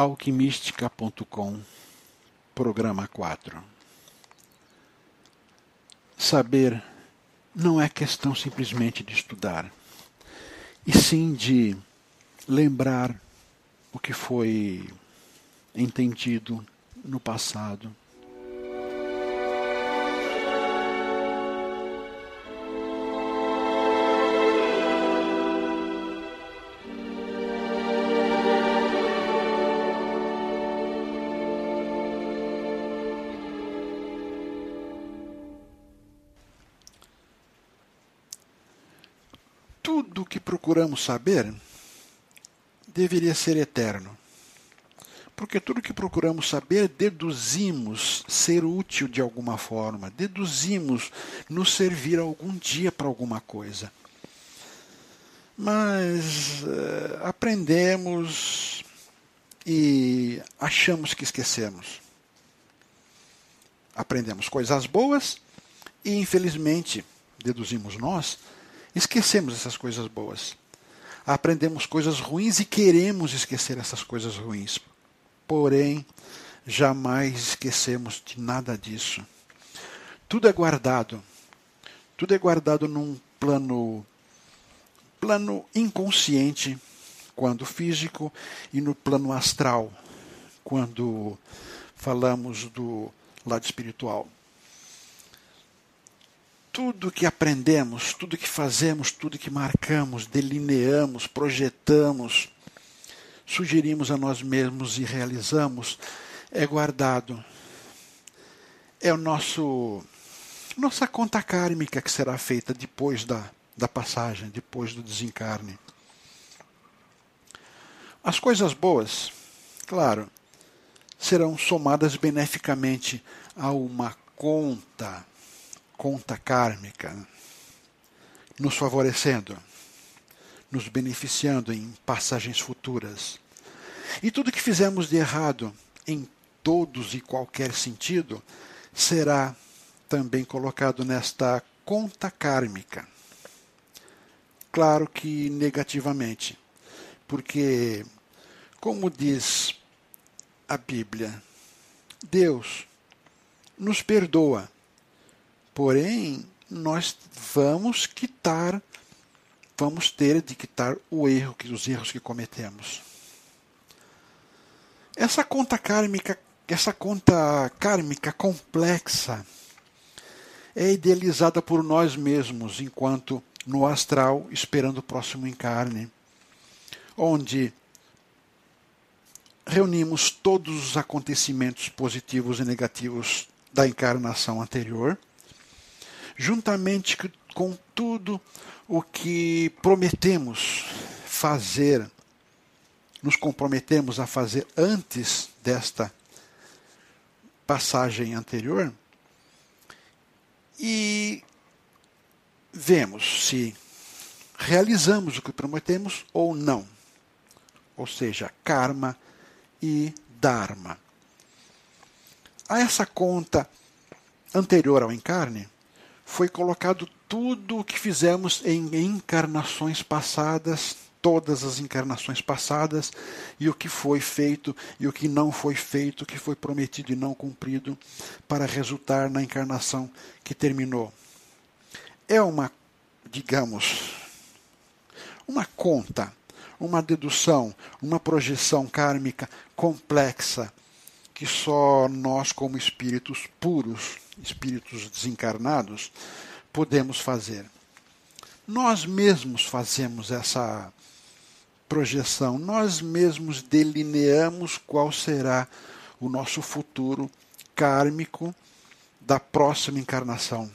alquimística.com, programa 4. Saber não é questão simplesmente de estudar, e sim de lembrar o que foi entendido no passado procuramos saber deveria ser eterno. Porque tudo que procuramos saber, deduzimos ser útil de alguma forma, deduzimos nos servir algum dia para alguma coisa. Mas uh, aprendemos e achamos que esquecemos. Aprendemos coisas boas e, infelizmente, deduzimos nós, esquecemos essas coisas boas. Aprendemos coisas ruins e queremos esquecer essas coisas ruins. Porém, jamais esquecemos de nada disso. Tudo é guardado. Tudo é guardado num plano plano inconsciente, quando físico, e no plano astral, quando falamos do lado espiritual tudo que aprendemos, tudo que fazemos, tudo que marcamos, delineamos, projetamos, sugerimos a nós mesmos e realizamos, é guardado. É o nosso nossa conta kármica que será feita depois da, da passagem, depois do desencarne. As coisas boas, claro, serão somadas beneficamente a uma conta conta kármica, nos favorecendo, nos beneficiando em passagens futuras. E tudo que fizemos de errado, em todos e qualquer sentido, será também colocado nesta conta kármica. Claro que negativamente, porque, como diz a Bíblia, Deus nos perdoa Porém, nós vamos quitar, vamos ter de quitar o erro, os erros que cometemos. Essa conta kármica, essa conta kármica complexa é idealizada por nós mesmos enquanto no astral esperando o próximo encarne, onde reunimos todos os acontecimentos positivos e negativos da encarnação anterior juntamente com tudo o que prometemos fazer, nos comprometemos a fazer antes desta passagem anterior, e vemos se realizamos o que prometemos ou não. Ou seja, karma e dharma. A essa conta anterior ao encarne, foi colocado tudo o que fizemos em encarnações passadas, todas as encarnações passadas, e o que foi feito e o que não foi feito, o que foi prometido e não cumprido, para resultar na encarnação que terminou. É uma, digamos, uma conta, uma dedução, uma projeção kármica complexa que só nós, como espíritos puros, espíritos desencarnados, podemos fazer. Nós mesmos fazemos essa projeção, nós mesmos delineamos qual será o nosso futuro kármico da próxima encarnação.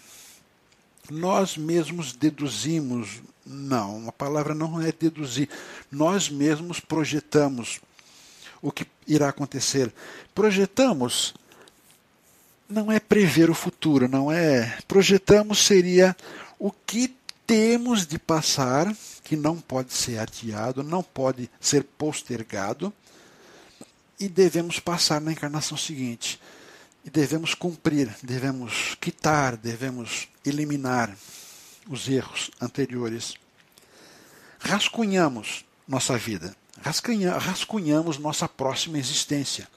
Nós mesmos deduzimos, não, a palavra não é deduzir, nós mesmos projetamos o que irá acontecer. Projetamos não é prever o futuro, não é. Projetamos seria o que temos de passar, que não pode ser adiado, não pode ser postergado, e devemos passar na encarnação seguinte. E devemos cumprir, devemos quitar, devemos eliminar os erros anteriores. Rascunhamos nossa vida rascunhamos nossa próxima existência.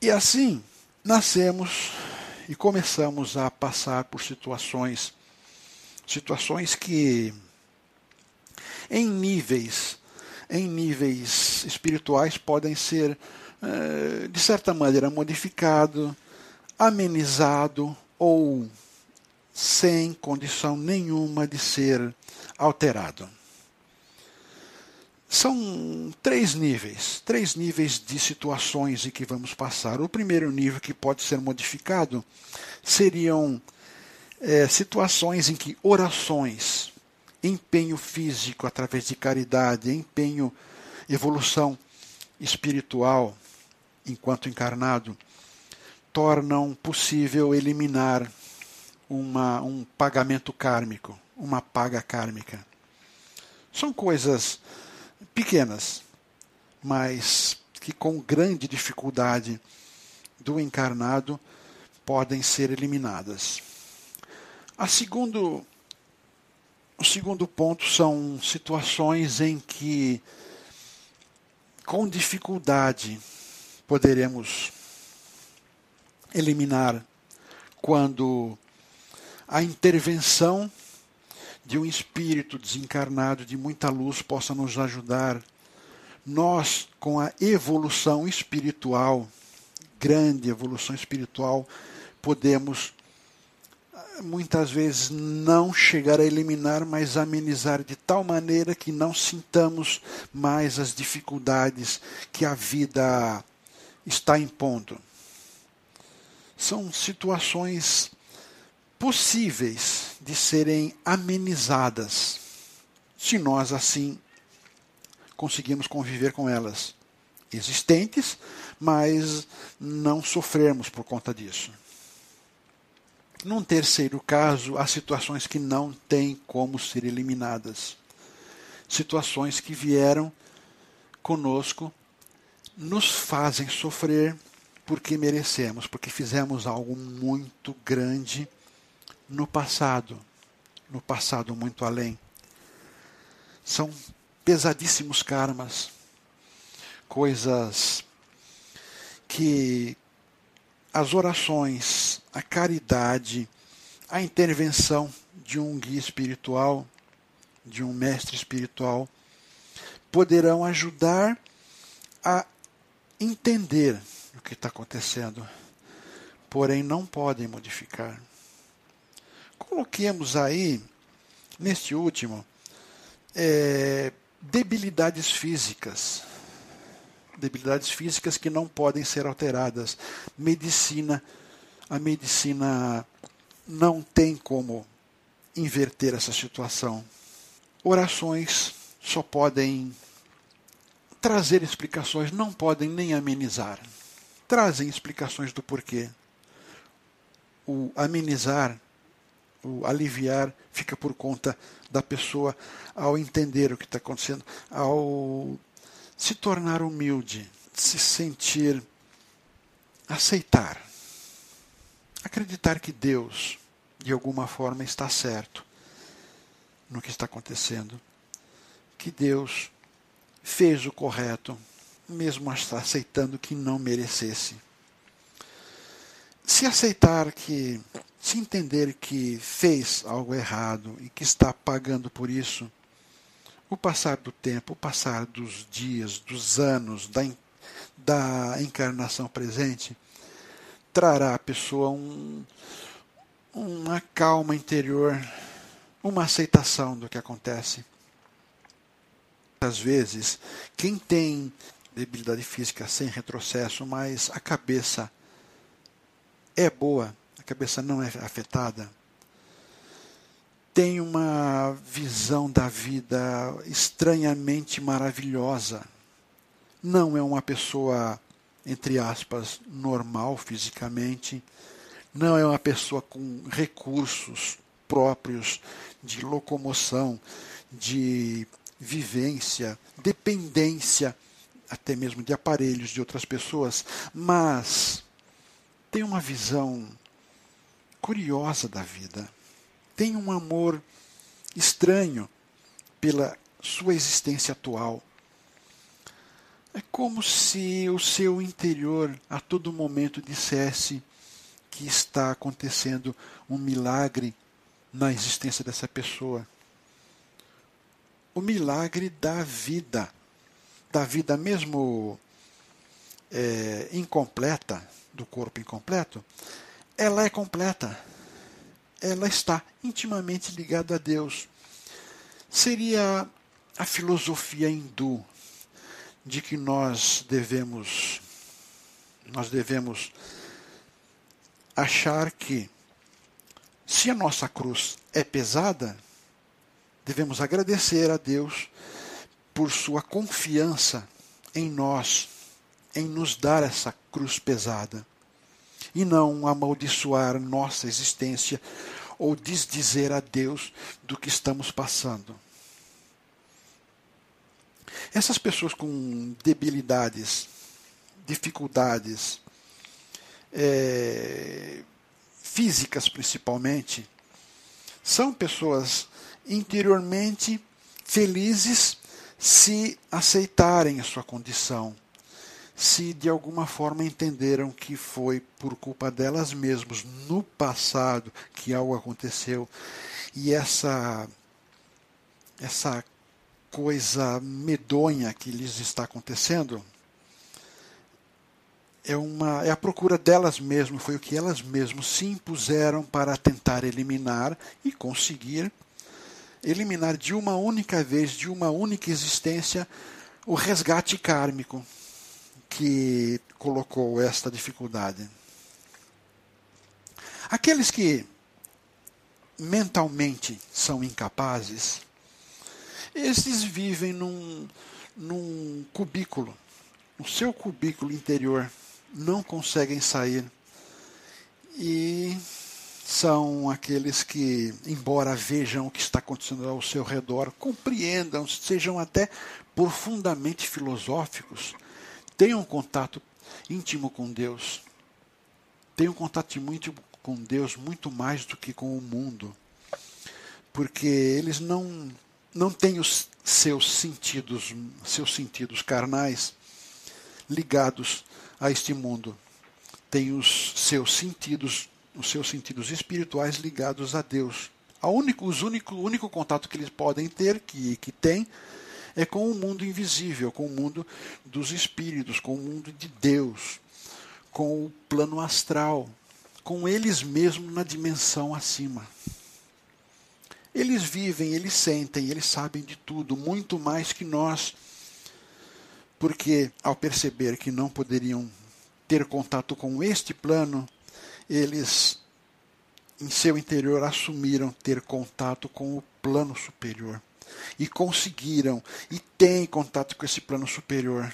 E assim, nascemos e começamos a passar por situações, situações que em níveis, em níveis espirituais podem ser eh, de certa maneira modificado, amenizado ou sem condição nenhuma de ser alterado. São três níveis, três níveis de situações em que vamos passar. O primeiro nível que pode ser modificado seriam é, situações em que orações, empenho físico através de caridade, empenho, evolução espiritual enquanto encarnado, tornam possível eliminar uma, um pagamento kármico, uma paga kármica. São coisas pequenas, mas que com grande dificuldade do encarnado podem ser eliminadas. A segundo, o segundo ponto são situações em que, com dificuldade, poderemos eliminar quando a intervenção de um espírito desencarnado de muita luz possa nos ajudar. Nós, com a evolução espiritual, grande evolução espiritual, podemos muitas vezes não chegar a eliminar, mas amenizar de tal maneira que não sintamos mais as dificuldades que a vida está impondo. São situações possíveis de serem amenizadas, se nós assim conseguimos conviver com elas. Existentes, mas não sofrermos por conta disso. Num terceiro caso, há situações que não têm como ser eliminadas. Situações que vieram conosco, nos fazem sofrer porque merecemos, porque fizemos algo muito grande no passado, no passado muito além. São pesadíssimos karmas, coisas que as orações, a caridade, a intervenção de um guia espiritual, de um mestre espiritual, poderão ajudar a entender o que está acontecendo, porém não podem modificar. Coloquemos aí, neste último, é, debilidades físicas. Debilidades físicas que não podem ser alteradas. Medicina, a medicina não tem como inverter essa situação. Orações só podem trazer explicações, não podem nem amenizar. Trazem explicações do porquê. O amenizar o aliviar fica por conta da pessoa ao entender o que está acontecendo, ao se tornar humilde, se sentir, aceitar, acreditar que Deus, de alguma forma, está certo no que está acontecendo, que Deus fez o correto, mesmo aceitando que não merecesse. Se aceitar que se entender que fez algo errado e que está pagando por isso, o passar do tempo, o passar dos dias, dos anos, da, da encarnação presente, trará à pessoa um, uma calma interior, uma aceitação do que acontece. Às vezes, quem tem debilidade física sem retrocesso, mas a cabeça é boa, cabeça não é afetada, tem uma visão da vida estranhamente maravilhosa. Não é uma pessoa, entre aspas, normal fisicamente, não é uma pessoa com recursos próprios de locomoção, de vivência, dependência até mesmo de aparelhos de outras pessoas, mas tem uma visão curiosa da vida. Tem um amor estranho pela sua existência atual. É como se o seu interior a todo momento dissesse que está acontecendo um milagre na existência dessa pessoa. O milagre da vida, da vida mesmo é, incompleta, do corpo incompleto, ela é completa. Ela está intimamente ligada a Deus. Seria a filosofia hindu de que nós devemos nós devemos achar que se a nossa cruz é pesada, devemos agradecer a Deus por sua confiança em nós, em nos dar essa cruz pesada, e não amaldiçoar nossa existência ou desdizer a Deus do que estamos passando. Essas pessoas com debilidades, dificuldades, é, físicas principalmente, são pessoas interiormente felizes se aceitarem a sua condição, se de alguma forma entenderam que foi por culpa delas mesmas no passado que algo aconteceu. E essa essa coisa medonha que lhes está acontecendo é, uma, é a procura delas mesmas, foi o que elas mesmas se impuseram para tentar eliminar e conseguir eliminar de uma única vez, de uma única existência, o resgate kármico que colocou esta dificuldade. Aqueles que mentalmente são incapazes, esses vivem num, num cubículo, no seu cubículo interior não conseguem sair. E são aqueles que, embora vejam o que está acontecendo ao seu redor, compreendam, sejam até profundamente filosóficos, tenham contato íntimo com Deus, tenham contato íntimo com Deus muito mais do que com o mundo, porque eles não não têm os seus sentidos, seus sentidos carnais ligados a este mundo. Tem os seus sentidos, os seus sentidos espirituais ligados a Deus. A único, os único, o único contato que eles podem ter, que, que tem, é com o mundo invisível, com o mundo dos espíritos, com o mundo de Deus, com o plano astral, com eles mesmos na dimensão acima. Eles vivem, eles sentem, eles sabem de tudo, muito mais que nós porque ao perceber que não poderiam ter contato com este plano, eles em seu interior assumiram ter contato com o plano superior e conseguiram e têm contato com esse plano superior.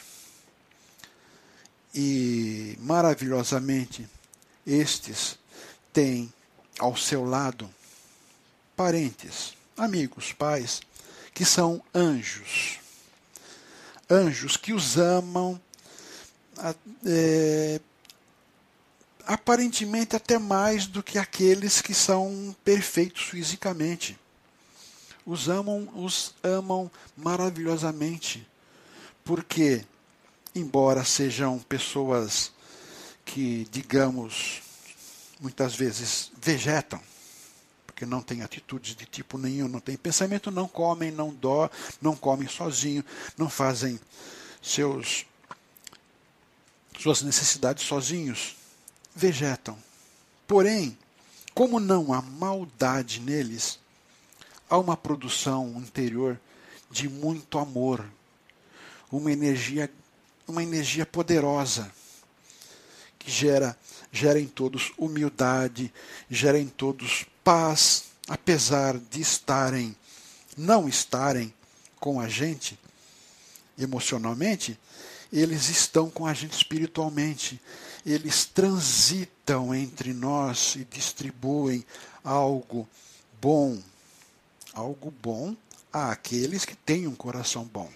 E maravilhosamente, estes têm ao seu lado parentes, amigos, pais, que são anjos anjos que os amam, é, aparentemente até mais do que aqueles que são perfeitos fisicamente. Os amam, os amam maravilhosamente, porque, embora sejam pessoas que, digamos, muitas vezes vegetam, porque não têm atitudes de tipo nenhum, não têm pensamento, não comem, não dó, não comem sozinho, não fazem seus suas necessidades sozinhos, vegetam. Porém, como não há maldade neles, há uma produção interior de muito amor, uma energia, uma energia poderosa que gera gera em todos humildade, gera em todos paz, apesar de estarem, não estarem com a gente emocionalmente, eles estão com a gente espiritualmente. Eles transitam entre nós e distribuem algo bom, algo bom àqueles que têm um coração bom.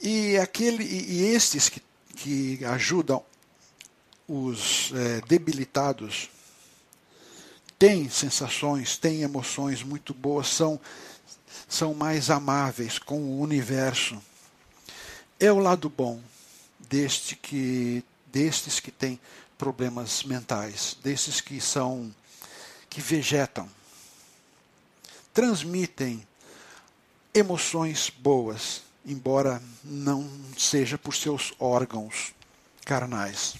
E, aquele, e estes que, que ajudam os é, debilitados têm sensações, têm emoções muito boas, são, são mais amáveis com o universo, É o lado bom deste que, destes que têm problemas mentais, desses que são que vegetam, transmitem emoções boas, embora não seja por seus órgãos carnais.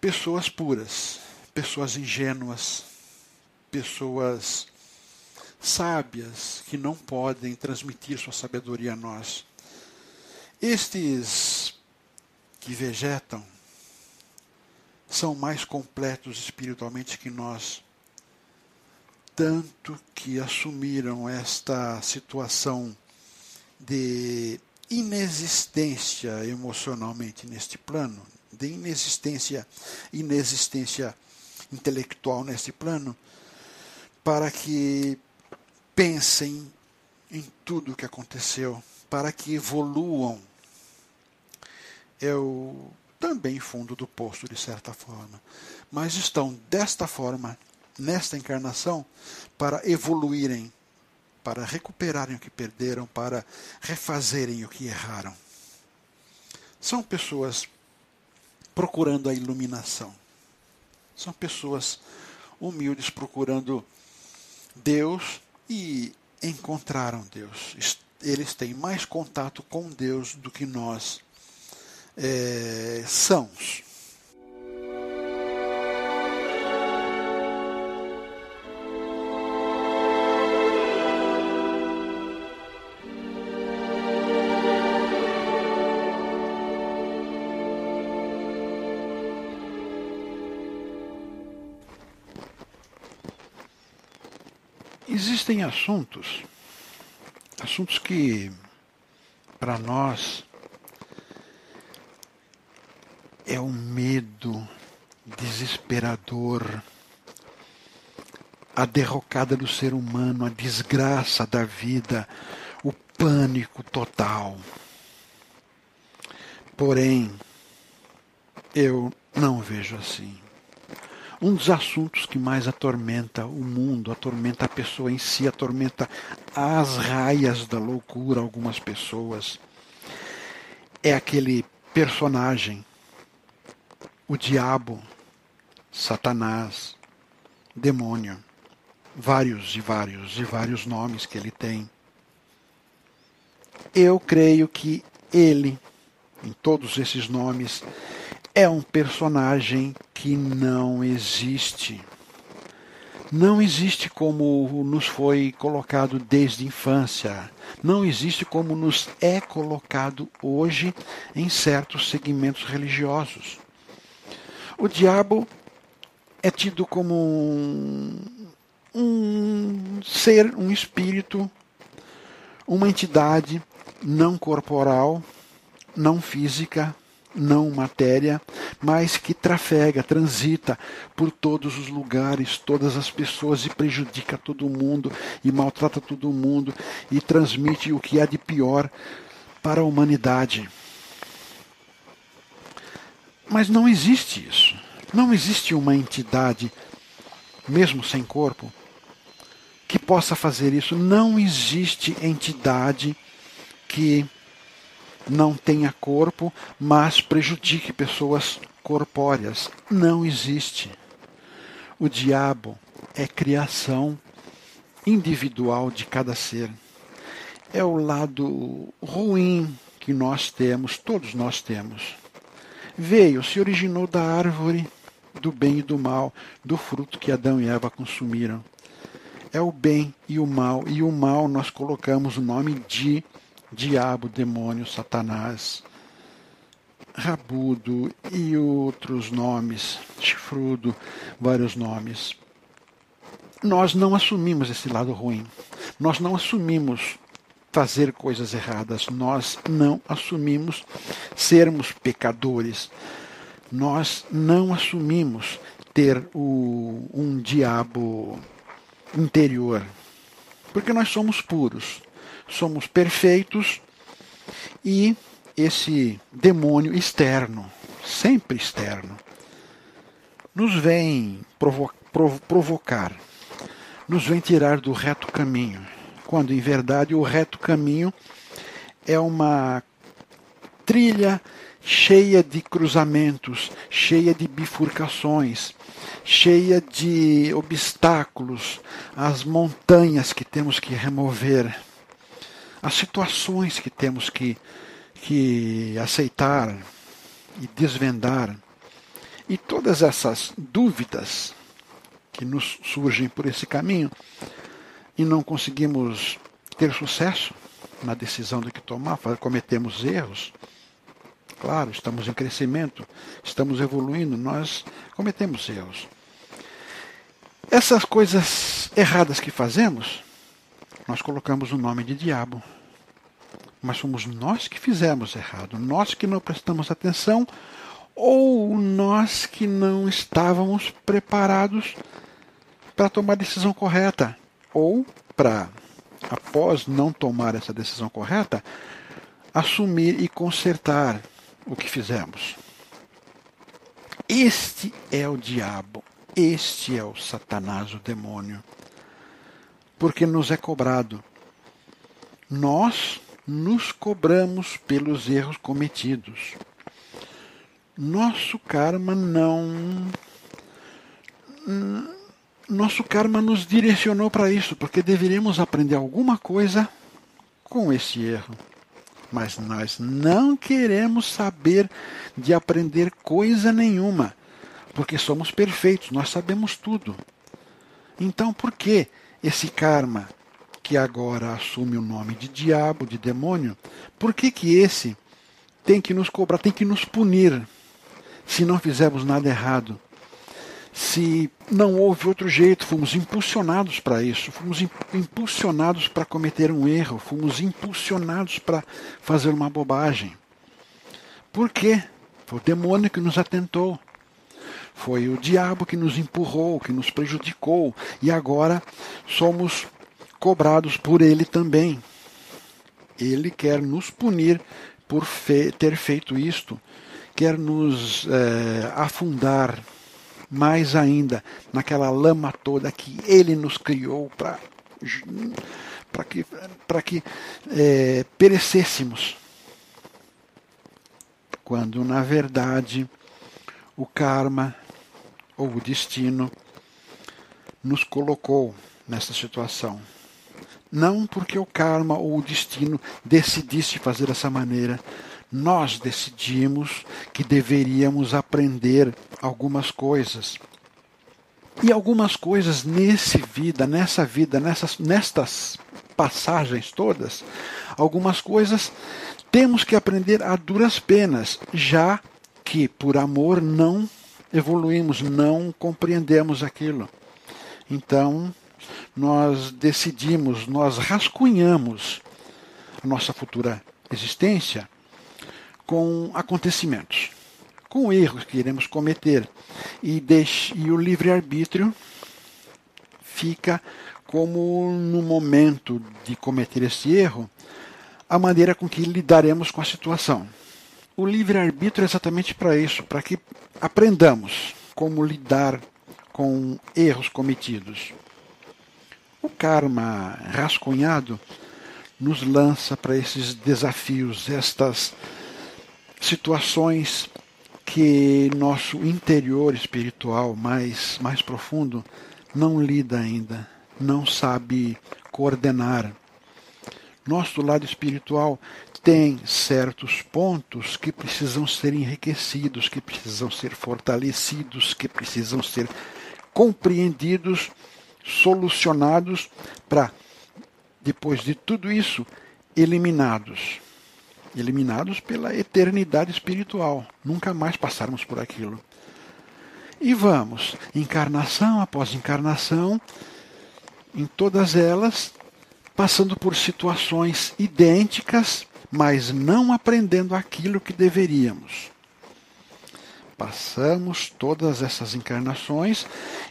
Pessoas puras, pessoas ingênuas, pessoas sábias que não podem transmitir sua sabedoria a nós. Estes que vegetam são mais completos espiritualmente que nós, tanto que assumiram esta situação de inexistência emocionalmente neste plano, de inexistência, inexistência intelectual neste plano, para que pensem em tudo o que aconteceu, para que evoluam. Eu também fundo do poço, de certa forma, mas estão desta forma, nesta encarnação, para evoluírem, para recuperarem o que perderam, para refazerem o que erraram. São pessoas procurando a iluminação. São pessoas humildes procurando Deus e encontraram Deus. Eles têm mais contato com Deus do que nós é. Existem assuntos, assuntos que para nós é um medo desesperador, a derrocada do ser humano, a desgraça da vida, o pânico total. Porém, eu não vejo assim. Um dos assuntos que mais atormenta o mundo, atormenta a pessoa em si, atormenta as raias da loucura algumas pessoas, é aquele personagem o diabo, Satanás, demônio, vários e vários e vários nomes que ele tem. Eu creio que ele, em todos esses nomes, é um personagem que não existe. Não existe como nos foi colocado desde infância. Não existe como nos é colocado hoje em certos segmentos religiosos. O diabo é tido como um, um ser, um espírito, uma entidade não corporal, não física, não matéria, mas que trafega, transita por todos os lugares, todas as pessoas e prejudica todo mundo e maltrata todo mundo e transmite o que há de pior para a humanidade. Mas não existe isso. Não existe uma entidade, mesmo sem corpo, que possa fazer isso. Não existe entidade que não tenha corpo, mas prejudique pessoas corpóreas. Não existe. O diabo é criação individual de cada ser. É o lado ruim que nós temos, todos nós temos veio, se originou da árvore do bem e do mal, do fruto que Adão e Eva consumiram. É o bem e o mal, e o mal nós colocamos o nome de diabo, demônio, Satanás, rabudo e outros nomes, chifrudo, vários nomes. Nós não assumimos esse lado ruim. Nós não assumimos fazer coisas erradas. Nós não assumimos sermos pecadores. Nós não assumimos ter o, um diabo interior. Porque nós somos puros, somos perfeitos e esse demônio externo, sempre externo, nos vem provo provo provocar, nos vem tirar do reto caminho quando em verdade o reto caminho é uma trilha cheia de cruzamentos, cheia de bifurcações, cheia de obstáculos, as montanhas que temos que remover, as situações que temos que, que aceitar e desvendar, e todas essas dúvidas que nos surgem por esse caminho e não conseguimos ter sucesso na decisão do que tomar, cometemos erros Claro, estamos em crescimento, estamos evoluindo, nós cometemos erros. Essas coisas erradas que fazemos, nós colocamos o nome de diabo. Mas somos nós que fizemos errado, nós que não prestamos atenção ou nós que não estávamos preparados para tomar a decisão correta ou para, após não tomar essa decisão correta, assumir e consertar o que fizemos. Este é o diabo, este é o Satanás, o demônio. Porque nos é cobrado. Nós nos cobramos pelos erros cometidos. Nosso karma não. Nosso karma nos direcionou para isso, porque deveríamos aprender alguma coisa com esse erro mas nós não queremos saber de aprender coisa nenhuma, porque somos perfeitos, nós sabemos tudo. Então, por que esse karma que agora assume o nome de diabo, de demônio, por que que esse tem que nos cobrar, tem que nos punir se não fizermos nada errado? se não houve outro jeito, fomos impulsionados para isso, fomos impulsionados para cometer um erro, fomos impulsionados para fazer uma bobagem. Por quê? Foi o demônio que nos atentou. Foi o diabo que nos empurrou, que nos prejudicou, e agora somos cobrados por ele também. Ele quer nos punir por fe ter feito isto, quer nos é, afundar mais ainda naquela lama toda que Ele nos criou para para que, para que é, perecêssemos. Quando, na verdade, o karma ou o destino nos colocou nessa situação. Não porque o karma ou o destino decidisse fazer dessa maneira, nós decidimos que deveríamos aprender algumas coisas. E algumas coisas nesse vida, nessa vida, nessas, nestas passagens todas, algumas coisas temos que aprender a duras penas, já que por amor não evoluímos, não compreendemos aquilo. Então, nós decidimos, nós rascunhamos a nossa futura existência com acontecimentos, com erros que iremos cometer. E, deixe, e o livre-arbítrio fica como no momento de cometer esse erro, a maneira com que lidaremos com a situação. O livre-arbítrio é exatamente para isso, para que aprendamos como lidar com erros cometidos. O karma rascunhado nos lança para esses desafios, estas situações que nosso interior espiritual mais, mais profundo não lida ainda, não sabe coordenar. Nosso lado espiritual tem certos pontos que precisam ser enriquecidos, que precisam ser fortalecidos, que precisam ser compreendidos, solucionados para, depois de tudo isso, eliminados eliminados pela eternidade espiritual, nunca mais passarmos por aquilo. E vamos, encarnação após encarnação, em todas elas, passando por situações idênticas, mas não aprendendo aquilo que deveríamos. Passamos todas essas encarnações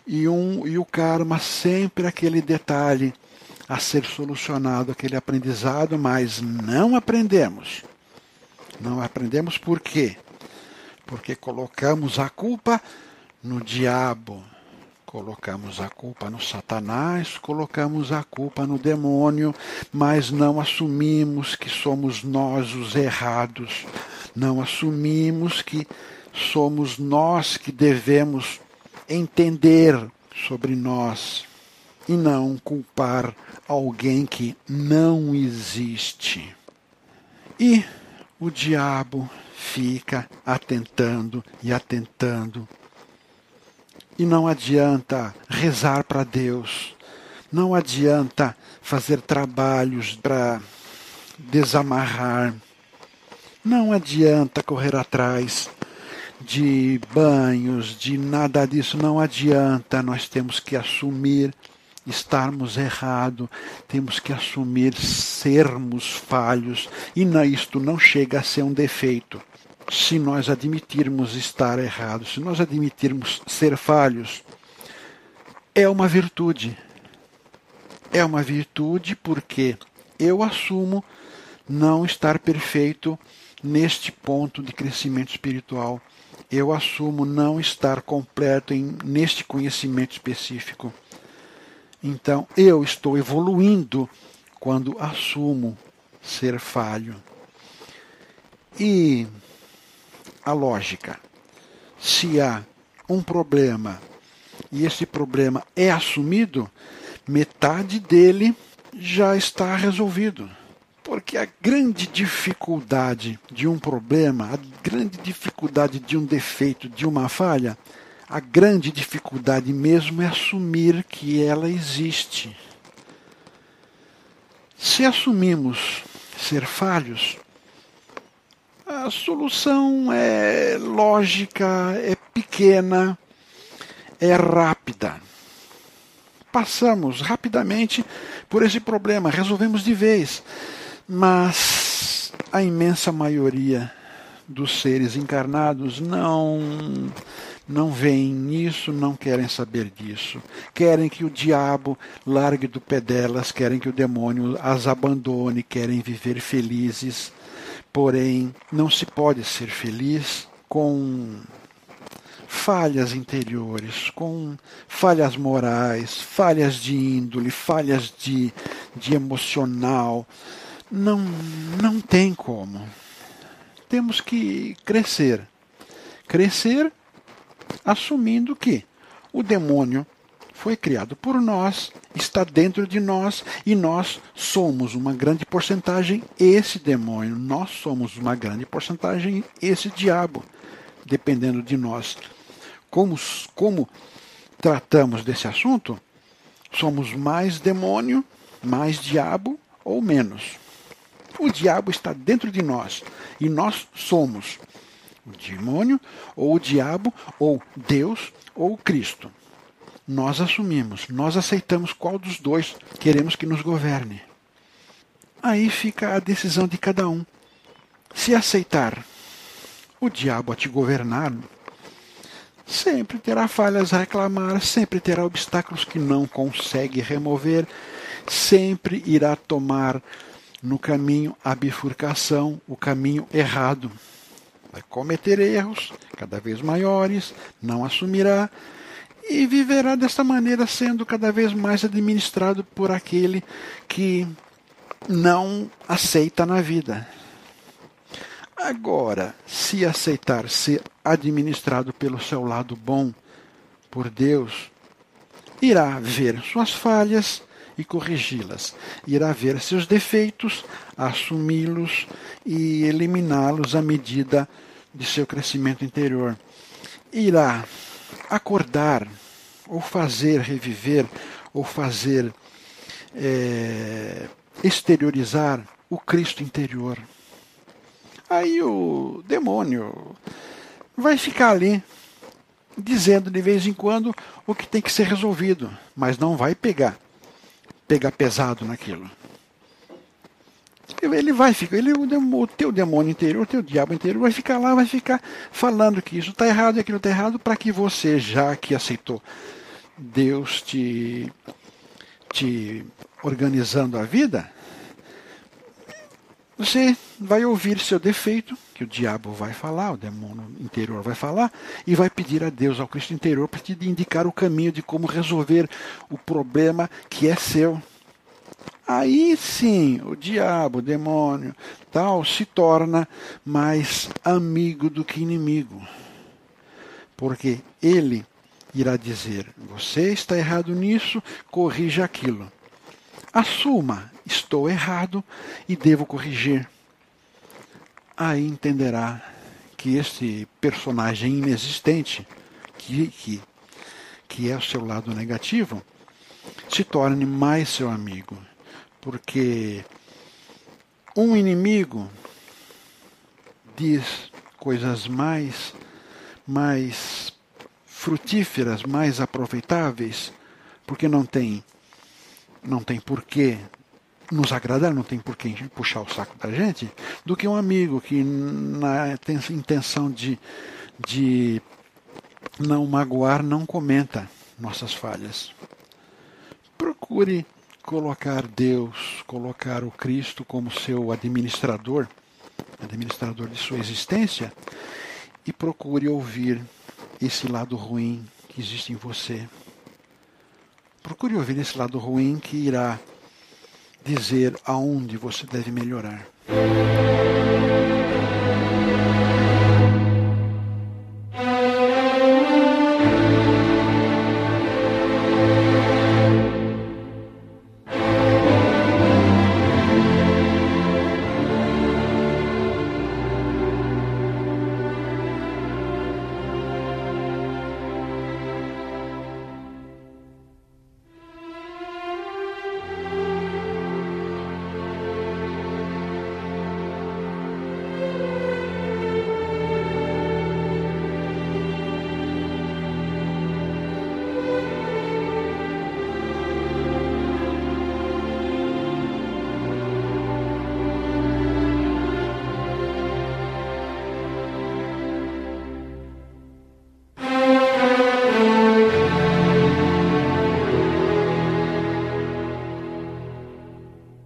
e, um, e o karma sempre aquele detalhe a ser solucionado, aquele aprendizado, mas não aprendemos. Não aprendemos por quê? Porque colocamos a culpa no diabo, colocamos a culpa no Satanás, colocamos a culpa no demônio, mas não assumimos que somos nós os errados, não assumimos que somos nós que devemos entender sobre nós e não culpar alguém que não existe. E o diabo fica atentando e atentando. E não adianta rezar para Deus, não adianta fazer trabalhos para desamarrar, não adianta correr atrás de banhos, de nada disso, não adianta, nós temos que assumir estarmos errados, temos que assumir sermos falhos, e isto não chega a ser um defeito. Se nós admitirmos estar errados, se nós admitirmos ser falhos, é uma virtude. É uma virtude porque eu assumo não estar perfeito neste ponto de crescimento espiritual. Eu assumo não estar completo em, neste conhecimento específico. Então, eu estou evoluindo quando assumo ser falho. E a lógica: se há um problema e esse problema é assumido, metade dele já está resolvido. Porque a grande dificuldade de um problema, a grande dificuldade de um defeito, de uma falha, a grande dificuldade mesmo é assumir que ela existe. Se assumimos ser falhos, a solução é lógica, é pequena, é rápida. Passamos rapidamente por esse problema, resolvemos de vez, mas a imensa maioria dos seres encarnados não não veem nisso, não querem saber disso. Querem que o diabo largue do pé delas, querem que o demônio as abandone, querem viver felizes. Porém, não se pode ser feliz com falhas interiores, com falhas morais, falhas de índole, falhas de, de emocional. Não, não tem como. Temos que crescer. Crescer assumindo que o demônio foi criado por nós, está dentro de nós e nós somos uma grande porcentagem esse demônio, nós somos uma grande porcentagem esse diabo, dependendo de nós. Como, como tratamos desse assunto? Somos mais demônio, mais diabo ou menos. O diabo está dentro de nós e nós somos o demônio, ou o diabo, ou Deus, ou Cristo. Nós assumimos, nós aceitamos qual dos dois queremos que nos governe. Aí fica a decisão de cada um. Se aceitar o diabo a te governar, sempre terá falhas a reclamar, sempre terá obstáculos que não consegue remover, sempre irá tomar no caminho a bifurcação, o caminho errado vai cometer erros cada vez maiores, não assumirá e viverá desta maneira, sendo cada vez mais administrado por aquele que não aceita na vida. Agora, se aceitar ser administrado pelo seu lado bom, por Deus, irá ver suas falhas e corrigi-las. Irá ver seus defeitos, assumi-los e eliminá-los à medida de seu crescimento interior. Irá acordar, ou fazer reviver, ou fazer é, exteriorizar o Cristo interior. Aí o demônio vai ficar ali, dizendo de vez em quando o que tem que ser resolvido, mas não vai pegar pegar pesado naquilo. Ele vai ficar, ele, o teu demônio interior, o teu diabo interior vai ficar lá, vai ficar falando que isso está errado e aquilo está errado, para que você, já que aceitou Deus te, te organizando a vida, Você vai ouvir seu defeito, que o diabo vai falar, o demônio interior vai falar, e vai pedir a Deus, ao Cristo interior, para te indicar o caminho de como resolver o problema que é seu. Aí sim, o diabo, o demônio, tal, se torna mais amigo do que inimigo. Porque ele irá dizer: você está errado nisso, corrija aquilo. Assuma, estou errado e devo corrigir. Aí entenderá que este personagem inexistente, que, que, que é o seu lado negativo, se torne mais seu amigo porque um inimigo diz coisas mais mais frutíferas, mais aproveitáveis, porque não tem não tem porquê nos agradar, não tem porquê puxar o saco da gente, do que um amigo que na intenção de, de não magoar, não comenta nossas falhas. Procure colocar Deus, colocar o Cristo como seu administrador, administrador de sua existência, e procure ouvir esse lado ruim que existe em você. Procure ouvir esse lado ruim que irá dizer aonde você deve melhorar.